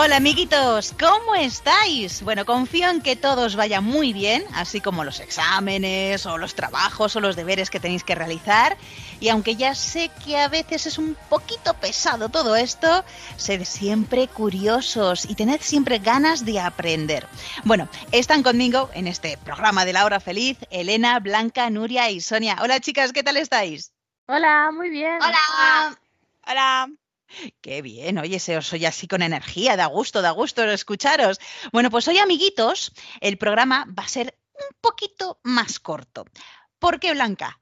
Hola amiguitos, ¿cómo estáis? Bueno, confío en que todos vaya muy bien, así como los exámenes o los trabajos o los deberes que tenéis que realizar. Y aunque ya sé que a veces es un poquito pesado todo esto, sed siempre curiosos y tened siempre ganas de aprender. Bueno, están conmigo en este programa de la hora feliz Elena, Blanca, Nuria y Sonia. Hola chicas, ¿qué tal estáis? Hola, muy bien. Hola. Hola. Qué bien, oye, se os oye así con energía, da gusto, da gusto escucharos. Bueno, pues hoy, amiguitos, el programa va a ser un poquito más corto. ¿Por qué, Blanca?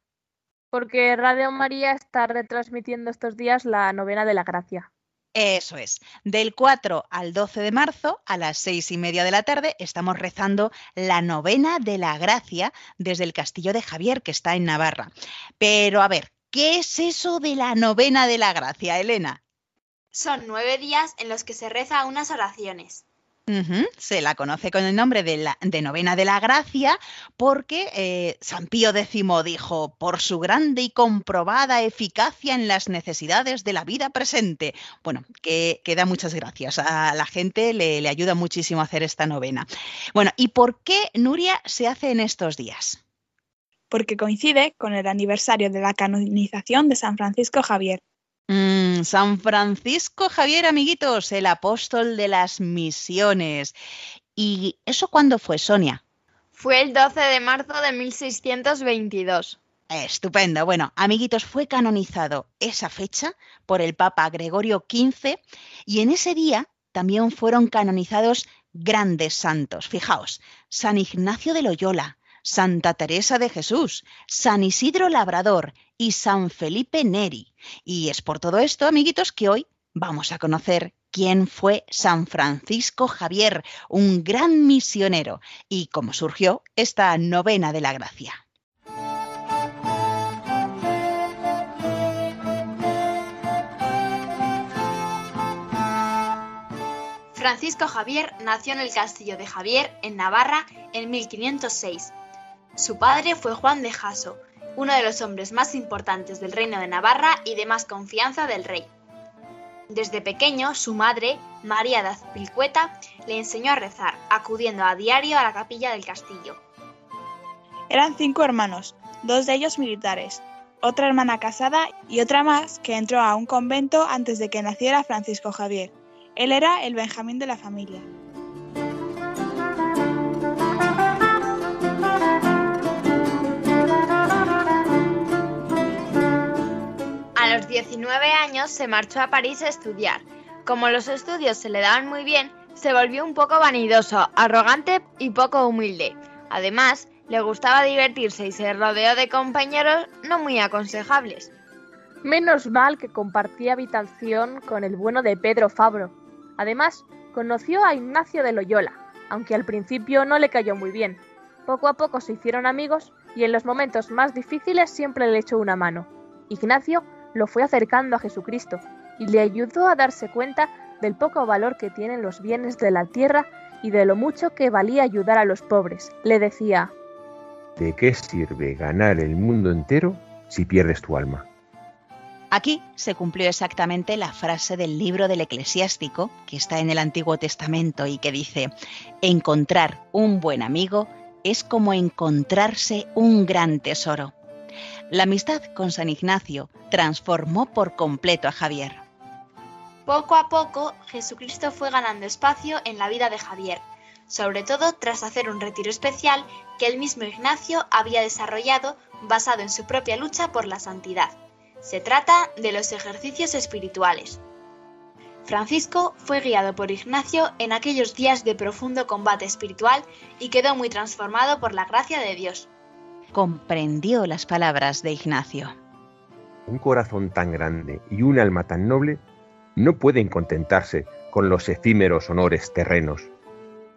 Porque Radio María está retransmitiendo estos días la novena de la gracia. Eso es, del 4 al 12 de marzo a las seis y media de la tarde estamos rezando la novena de la gracia desde el castillo de Javier, que está en Navarra. Pero a ver, ¿qué es eso de la novena de la gracia, Elena? Son nueve días en los que se reza unas oraciones. Se la conoce con el nombre de, la, de novena de la gracia porque eh, San Pío X dijo, por su grande y comprobada eficacia en las necesidades de la vida presente. Bueno, que, que da muchas gracias. A la gente le, le ayuda muchísimo a hacer esta novena. Bueno, ¿y por qué Nuria se hace en estos días? porque coincide con el aniversario de la canonización de San Francisco Javier. Mm, San Francisco Javier, amiguitos, el apóstol de las misiones. ¿Y eso cuándo fue, Sonia? Fue el 12 de marzo de 1622. Estupendo. Bueno, amiguitos, fue canonizado esa fecha por el Papa Gregorio XV y en ese día también fueron canonizados grandes santos. Fijaos, San Ignacio de Loyola, Santa Teresa de Jesús, San Isidro Labrador y San Felipe Neri. Y es por todo esto, amiguitos, que hoy vamos a conocer quién fue San Francisco Javier, un gran misionero, y cómo surgió esta novena de la gracia. Francisco Javier nació en el castillo de Javier, en Navarra, en 1506. Su padre fue Juan de Jaso, uno de los hombres más importantes del reino de Navarra y de más confianza del rey. Desde pequeño, su madre, María de Azpilcueta, le enseñó a rezar, acudiendo a diario a la capilla del castillo. Eran cinco hermanos, dos de ellos militares, otra hermana casada y otra más que entró a un convento antes de que naciera Francisco Javier. Él era el Benjamín de la familia. 19 años se marchó a París a estudiar. Como los estudios se le daban muy bien, se volvió un poco vanidoso, arrogante y poco humilde. Además, le gustaba divertirse y se rodeó de compañeros no muy aconsejables. Menos mal que compartía habitación con el bueno de Pedro Fabro. Además, conoció a Ignacio de Loyola, aunque al principio no le cayó muy bien. Poco a poco se hicieron amigos y en los momentos más difíciles siempre le echó una mano. Ignacio lo fue acercando a Jesucristo y le ayudó a darse cuenta del poco valor que tienen los bienes de la tierra y de lo mucho que valía ayudar a los pobres. Le decía, ¿De qué sirve ganar el mundo entero si pierdes tu alma? Aquí se cumplió exactamente la frase del libro del eclesiástico que está en el Antiguo Testamento y que dice, encontrar un buen amigo es como encontrarse un gran tesoro. La amistad con San Ignacio transformó por completo a Javier. Poco a poco, Jesucristo fue ganando espacio en la vida de Javier, sobre todo tras hacer un retiro especial que el mismo Ignacio había desarrollado basado en su propia lucha por la santidad. Se trata de los ejercicios espirituales. Francisco fue guiado por Ignacio en aquellos días de profundo combate espiritual y quedó muy transformado por la gracia de Dios. Comprendió las palabras de Ignacio. Un corazón tan grande y un alma tan noble no pueden contentarse con los efímeros honores terrenos.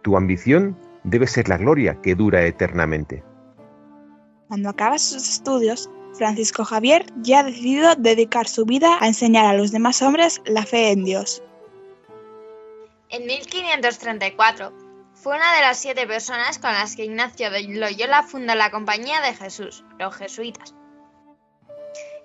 Tu ambición debe ser la gloria que dura eternamente. Cuando acaba sus estudios, Francisco Javier ya ha decidido dedicar su vida a enseñar a los demás hombres la fe en Dios. En 1534 fue una de las siete personas con las que Ignacio de Loyola funda la Compañía de Jesús, los jesuitas.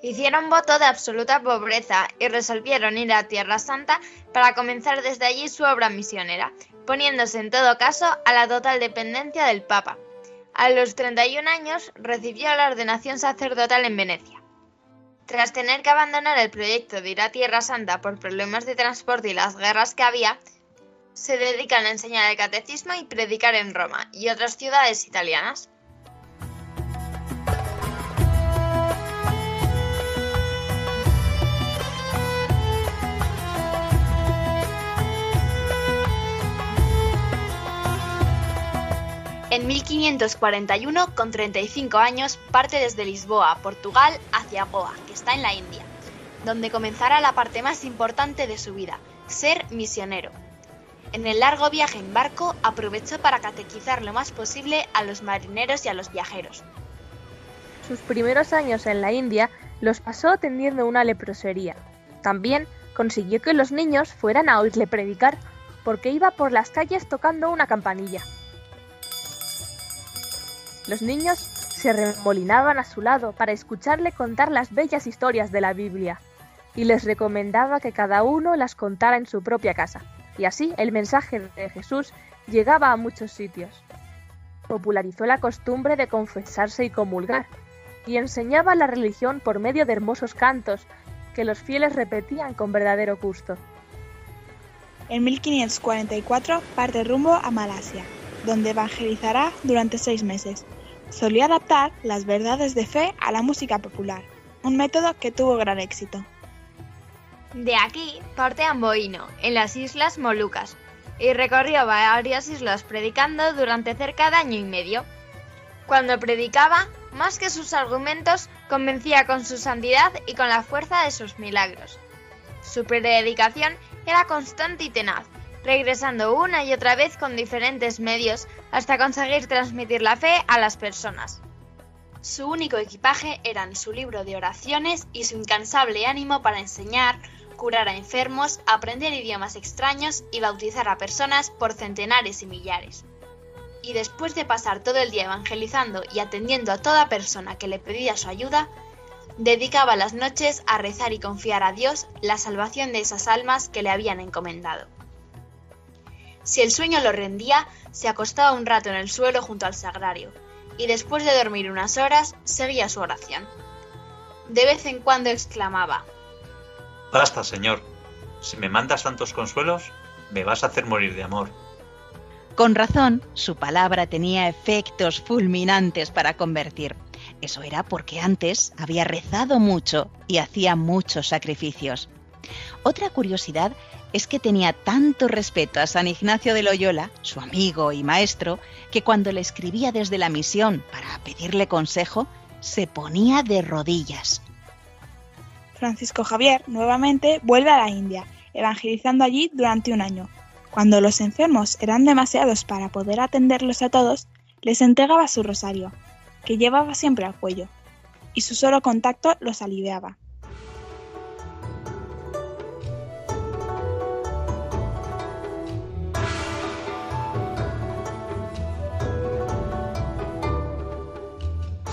Hicieron voto de absoluta pobreza y resolvieron ir a Tierra Santa para comenzar desde allí su obra misionera, poniéndose en todo caso a la total dependencia del Papa. A los 31 años recibió la ordenación sacerdotal en Venecia. Tras tener que abandonar el proyecto de ir a Tierra Santa por problemas de transporte y las guerras que había, se dedican a enseñar el catecismo y predicar en Roma y otras ciudades italianas. En 1541, con 35 años, parte desde Lisboa, Portugal, hacia Goa, que está en la India, donde comenzará la parte más importante de su vida, ser misionero. En el largo viaje en barco aprovechó para catequizar lo más posible a los marineros y a los viajeros. Sus primeros años en la India los pasó atendiendo una leprosería. También consiguió que los niños fueran a oírle predicar, porque iba por las calles tocando una campanilla. Los niños se remolinaban a su lado para escucharle contar las bellas historias de la Biblia, y les recomendaba que cada uno las contara en su propia casa, y así el mensaje de Jesús llegaba a muchos sitios. Popularizó la costumbre de confesarse y comulgar, y enseñaba la religión por medio de hermosos cantos que los fieles repetían con verdadero gusto. En 1544 parte rumbo a Malasia, donde evangelizará durante seis meses. Solía adaptar las verdades de fe a la música popular, un método que tuvo gran éxito. De aquí parte a Amboino, en las Islas Molucas, y recorrió varias islas predicando durante cerca de año y medio. Cuando predicaba, más que sus argumentos, convencía con su santidad y con la fuerza de sus milagros. Su predicación era constante y tenaz, regresando una y otra vez con diferentes medios hasta conseguir transmitir la fe a las personas. Su único equipaje eran su libro de oraciones y su incansable ánimo para enseñar, curar a enfermos, aprender idiomas extraños y bautizar a personas por centenares y millares. Y después de pasar todo el día evangelizando y atendiendo a toda persona que le pedía su ayuda, dedicaba las noches a rezar y confiar a Dios la salvación de esas almas que le habían encomendado. Si el sueño lo rendía, se acostaba un rato en el suelo junto al sagrario, y después de dormir unas horas, seguía su oración. De vez en cuando exclamaba, Basta, Señor. Si me mandas tantos consuelos, me vas a hacer morir de amor. Con razón, su palabra tenía efectos fulminantes para convertir. Eso era porque antes había rezado mucho y hacía muchos sacrificios. Otra curiosidad es que tenía tanto respeto a San Ignacio de Loyola, su amigo y maestro, que cuando le escribía desde la misión para pedirle consejo, se ponía de rodillas. Francisco Javier nuevamente vuelve a la India, evangelizando allí durante un año. Cuando los enfermos eran demasiados para poder atenderlos a todos, les entregaba su rosario, que llevaba siempre al cuello, y su solo contacto los aliviaba.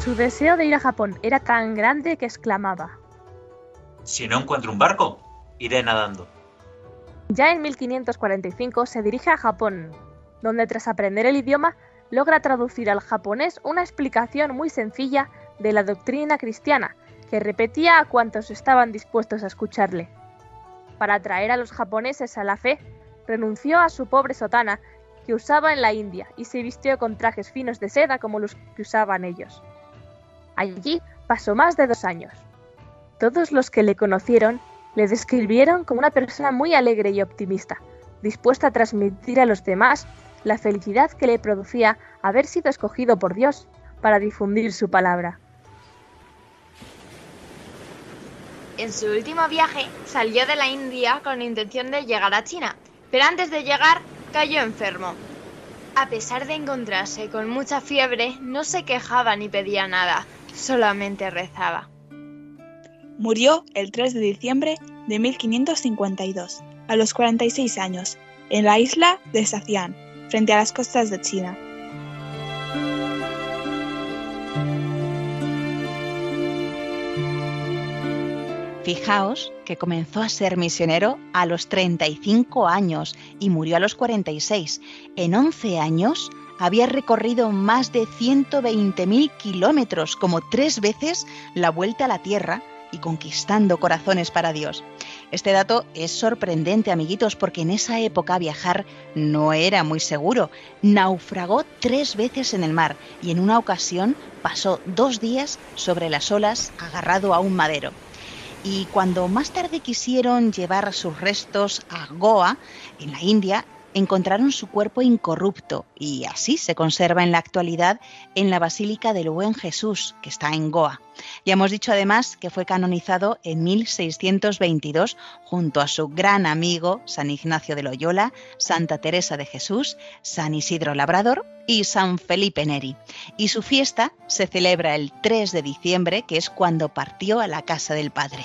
Su deseo de ir a Japón era tan grande que exclamaba. Si no encuentro un barco, iré nadando. Ya en 1545 se dirige a Japón, donde tras aprender el idioma logra traducir al japonés una explicación muy sencilla de la doctrina cristiana que repetía a cuantos estaban dispuestos a escucharle. Para atraer a los japoneses a la fe, renunció a su pobre sotana que usaba en la India y se vistió con trajes finos de seda como los que usaban ellos. Allí pasó más de dos años. Todos los que le conocieron le describieron como una persona muy alegre y optimista, dispuesta a transmitir a los demás la felicidad que le producía haber sido escogido por Dios para difundir su palabra. En su último viaje salió de la India con intención de llegar a China, pero antes de llegar cayó enfermo. A pesar de encontrarse con mucha fiebre, no se quejaba ni pedía nada, solamente rezaba. Murió el 3 de diciembre de 1552, a los 46 años, en la isla de Sacián, frente a las costas de China. Fijaos que comenzó a ser misionero a los 35 años y murió a los 46. En 11 años había recorrido más de 120.000 kilómetros, como tres veces la vuelta a la Tierra y conquistando corazones para Dios. Este dato es sorprendente, amiguitos, porque en esa época viajar no era muy seguro. Naufragó tres veces en el mar y en una ocasión pasó dos días sobre las olas agarrado a un madero y cuando más tarde quisieron llevar sus restos a Goa, en la India, encontraron su cuerpo incorrupto y así se conserva en la actualidad en la Basílica del Buen Jesús, que está en Goa. Ya hemos dicho además que fue canonizado en 1622 junto a su gran amigo San Ignacio de Loyola, Santa Teresa de Jesús, San Isidro Labrador y San Felipe Neri. Y su fiesta se celebra el 3 de diciembre, que es cuando partió a la casa del Padre.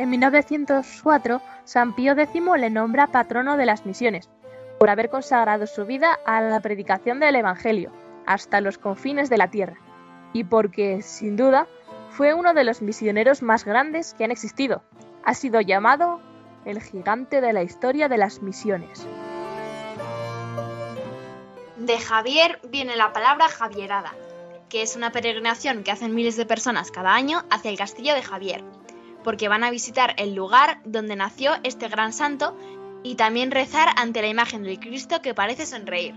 En 1904, San Pío X le nombra patrono de las misiones, por haber consagrado su vida a la predicación del Evangelio, hasta los confines de la tierra, y porque, sin duda, fue uno de los misioneros más grandes que han existido. Ha sido llamado el gigante de la historia de las misiones. De Javier viene la palabra Javierada, que es una peregrinación que hacen miles de personas cada año hacia el castillo de Javier, porque van a visitar el lugar donde nació este gran santo y también rezar ante la imagen del Cristo que parece sonreír,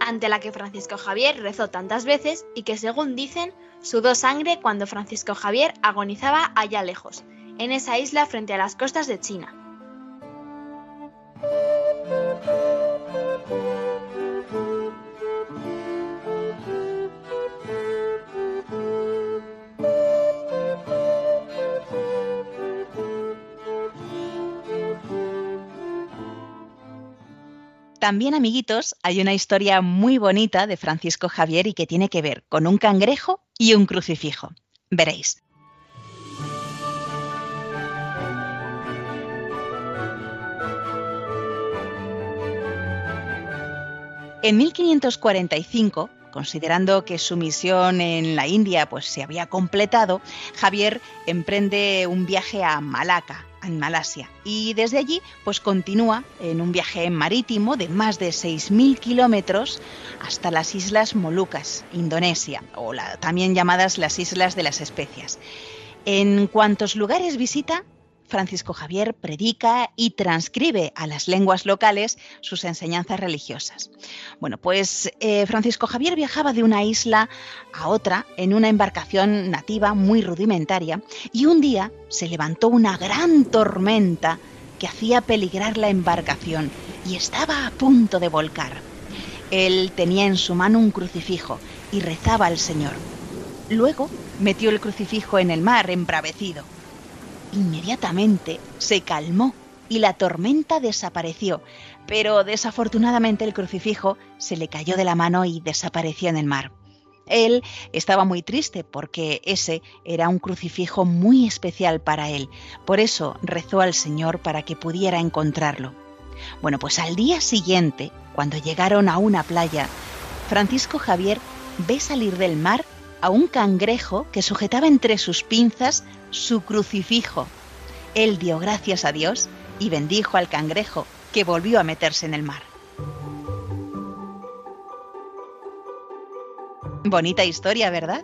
ante la que Francisco Javier rezó tantas veces y que según dicen sudó sangre cuando Francisco Javier agonizaba allá lejos, en esa isla frente a las costas de China. También, amiguitos, hay una historia muy bonita de Francisco Javier y que tiene que ver con un cangrejo y un crucifijo. Veréis. En 1545, considerando que su misión en la India pues, se había completado, Javier emprende un viaje a Malaca, en Malasia. Y desde allí, pues continúa en un viaje marítimo de más de 6.000 kilómetros hasta las Islas Molucas, Indonesia, o también llamadas las Islas de las Especias. En cuantos lugares visita, Francisco Javier predica y transcribe a las lenguas locales sus enseñanzas religiosas. Bueno, pues eh, Francisco Javier viajaba de una isla a otra en una embarcación nativa muy rudimentaria y un día se levantó una gran tormenta que hacía peligrar la embarcación y estaba a punto de volcar. Él tenía en su mano un crucifijo y rezaba al Señor. Luego metió el crucifijo en el mar embravecido Inmediatamente se calmó y la tormenta desapareció, pero desafortunadamente el crucifijo se le cayó de la mano y desapareció en el mar. Él estaba muy triste porque ese era un crucifijo muy especial para él, por eso rezó al Señor para que pudiera encontrarlo. Bueno, pues al día siguiente, cuando llegaron a una playa, Francisco Javier ve salir del mar a un cangrejo que sujetaba entre sus pinzas su crucifijo. Él dio gracias a Dios y bendijo al cangrejo, que volvió a meterse en el mar. Bonita historia, ¿verdad?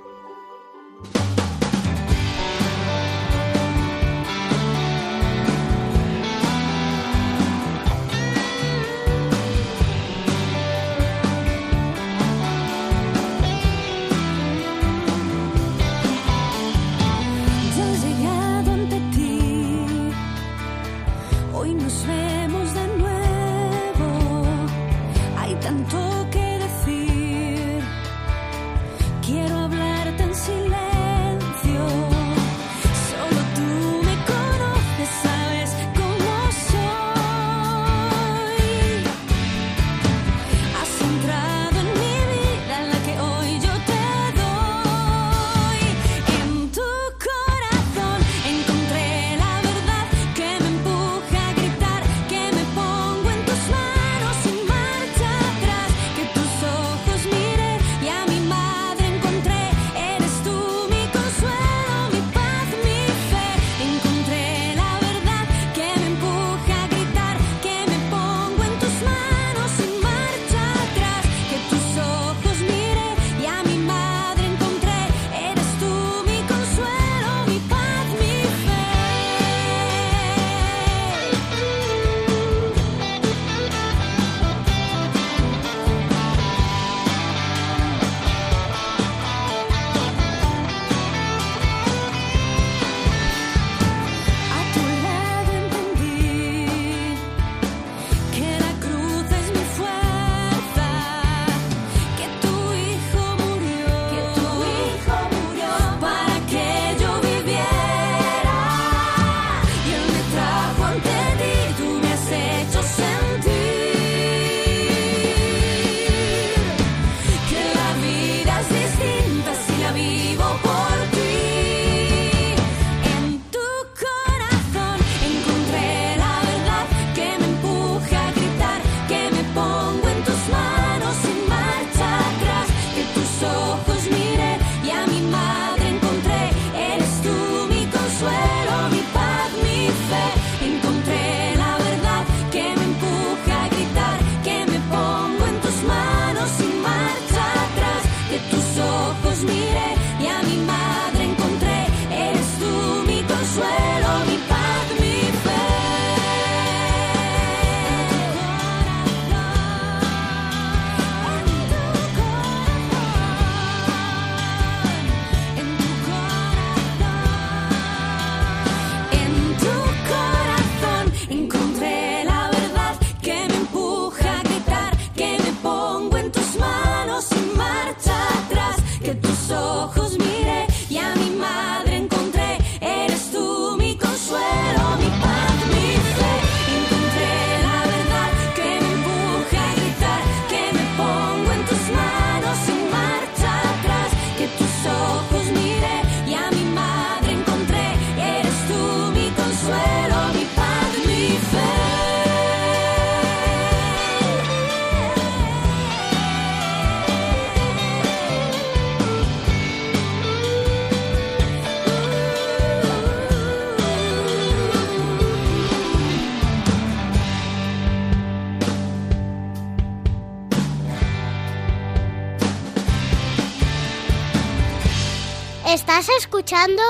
Escuchando?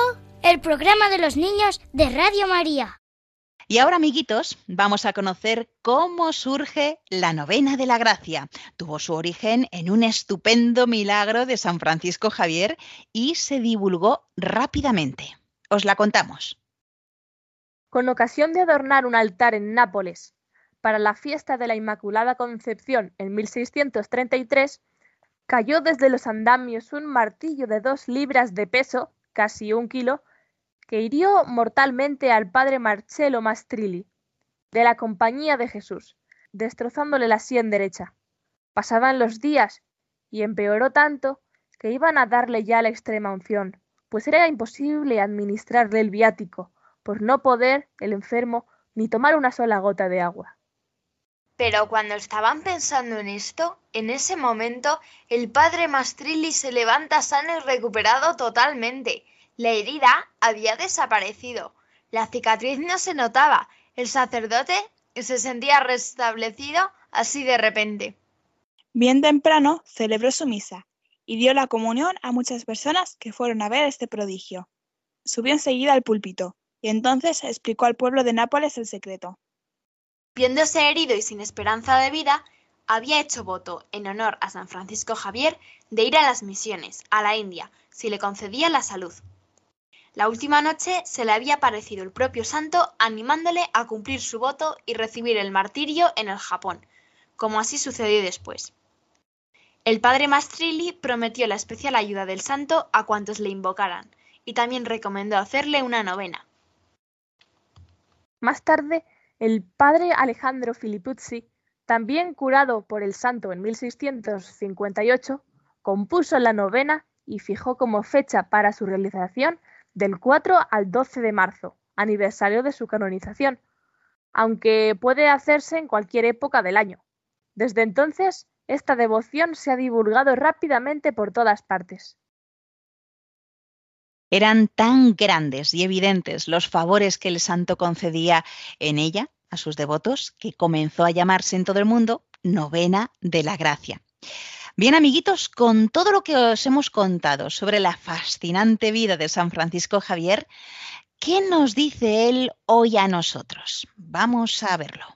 El programa de los niños de Radio María. Y ahora, amiguitos, vamos a conocer cómo surge la novena de la gracia. Tuvo su origen en un estupendo milagro de San Francisco Javier y se divulgó rápidamente. Os la contamos. Con ocasión de adornar un altar en Nápoles para la fiesta de la Inmaculada Concepción en 1633, cayó desde los andamios un martillo de dos libras de peso, casi un kilo, que hirió mortalmente al padre Marcello Mastrilli, de la Compañía de Jesús, destrozándole la sien derecha. Pasaban los días y empeoró tanto que iban a darle ya la extrema unción, pues era imposible administrarle el viático, por no poder el enfermo ni tomar una sola gota de agua. Pero cuando estaban pensando en esto, en ese momento, el padre Mastrilli se levanta sano y recuperado totalmente. La herida había desaparecido. La cicatriz no se notaba. El sacerdote se sentía restablecido así de repente. Bien temprano celebró su misa y dio la comunión a muchas personas que fueron a ver este prodigio. Subió enseguida al púlpito y entonces explicó al pueblo de Nápoles el secreto. Viéndose herido y sin esperanza de vida, había hecho voto, en honor a San Francisco Javier, de ir a las misiones, a la India, si le concedía la salud. La última noche se le había aparecido el propio santo animándole a cumplir su voto y recibir el martirio en el Japón, como así sucedió después. El padre Mastrilli prometió la especial ayuda del santo a cuantos le invocaran, y también recomendó hacerle una novena. Más tarde, el padre Alejandro Filippuzzi, también curado por el santo en 1658, compuso la novena y fijó como fecha para su realización del 4 al 12 de marzo, aniversario de su canonización, aunque puede hacerse en cualquier época del año. Desde entonces, esta devoción se ha divulgado rápidamente por todas partes. Eran tan grandes y evidentes los favores que el santo concedía en ella a sus devotos que comenzó a llamarse en todo el mundo Novena de la Gracia. Bien, amiguitos, con todo lo que os hemos contado sobre la fascinante vida de San Francisco Javier, ¿qué nos dice él hoy a nosotros? Vamos a verlo.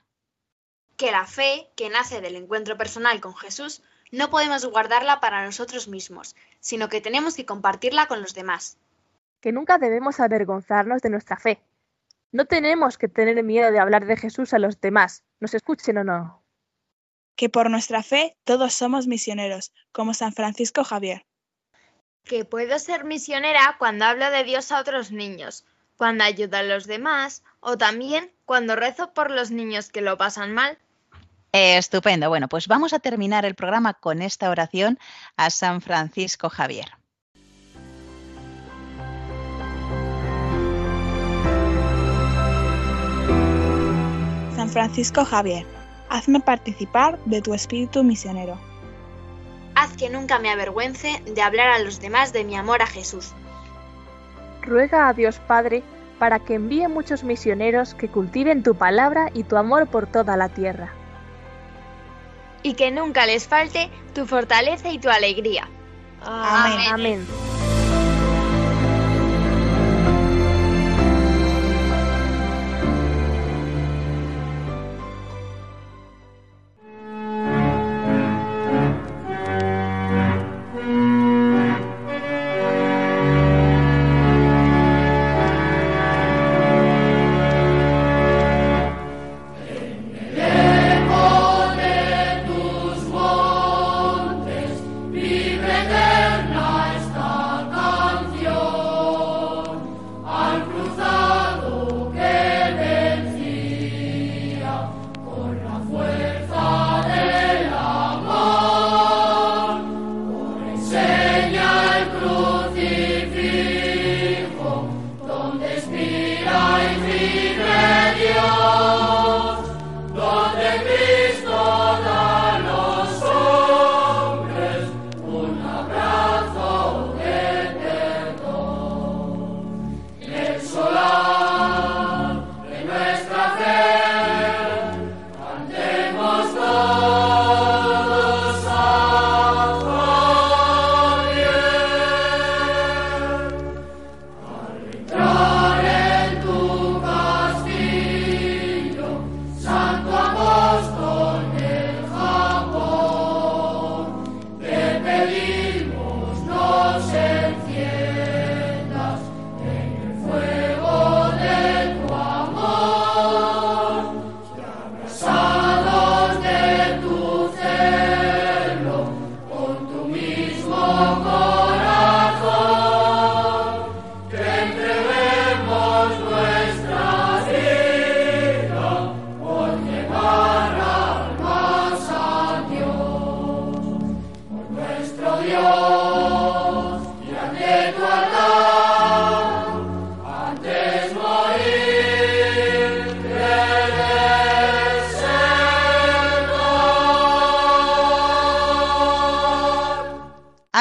Que la fe, que nace del encuentro personal con Jesús, no podemos guardarla para nosotros mismos, sino que tenemos que compartirla con los demás. Que nunca debemos avergonzarnos de nuestra fe. No tenemos que tener miedo de hablar de Jesús a los demás, nos escuchen o no. Que por nuestra fe todos somos misioneros, como San Francisco Javier. Que puedo ser misionera cuando hablo de Dios a otros niños, cuando ayudo a los demás o también cuando rezo por los niños que lo pasan mal. Estupendo. Bueno, pues vamos a terminar el programa con esta oración a San Francisco Javier. San Francisco Javier, hazme participar de tu espíritu misionero. Haz que nunca me avergüence de hablar a los demás de mi amor a Jesús. Ruega a Dios Padre para que envíe muchos misioneros que cultiven tu palabra y tu amor por toda la tierra. Y que nunca les falte tu fortaleza y tu alegría. Amén. Amén.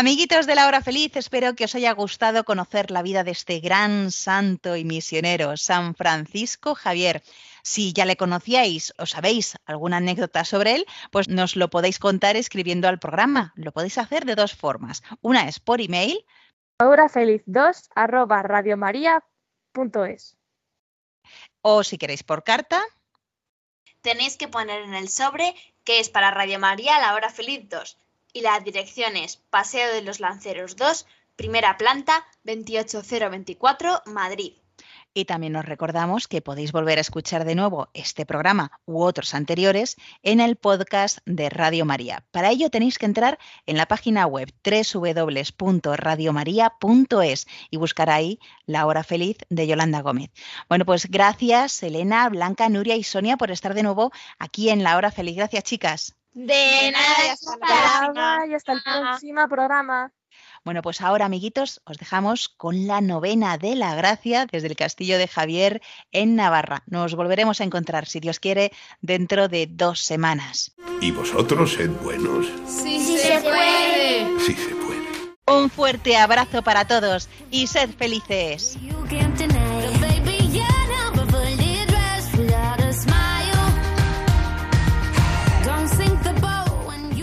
Amiguitos de la hora feliz, espero que os haya gustado conocer la vida de este gran santo y misionero, San Francisco Javier. Si ya le conocíais o sabéis alguna anécdota sobre él, pues nos lo podéis contar escribiendo al programa. Lo podéis hacer de dos formas. Una es por email. Horafeliz2 arroba radiomaria.es. O si queréis por carta. Tenéis que poner en el sobre que es para Radio María la hora feliz 2 y la dirección es Paseo de los Lanceros 2, primera planta, 28024, Madrid. Y también os recordamos que podéis volver a escuchar de nuevo este programa u otros anteriores en el podcast de Radio María. Para ello tenéis que entrar en la página web www.radiomaria.es y buscar ahí La Hora Feliz de Yolanda Gómez. Bueno, pues gracias Elena, Blanca, Nuria y Sonia por estar de nuevo aquí en La Hora Feliz. Gracias, chicas. De nada, hasta la próxima. y hasta el próximo programa. Bueno, pues ahora, amiguitos, os dejamos con la novena de la gracia desde el Castillo de Javier en Navarra. Nos volveremos a encontrar, si Dios quiere, dentro de dos semanas. Y vosotros sed buenos. Sí, se puede. Sí se puede. Un fuerte abrazo para todos y sed felices.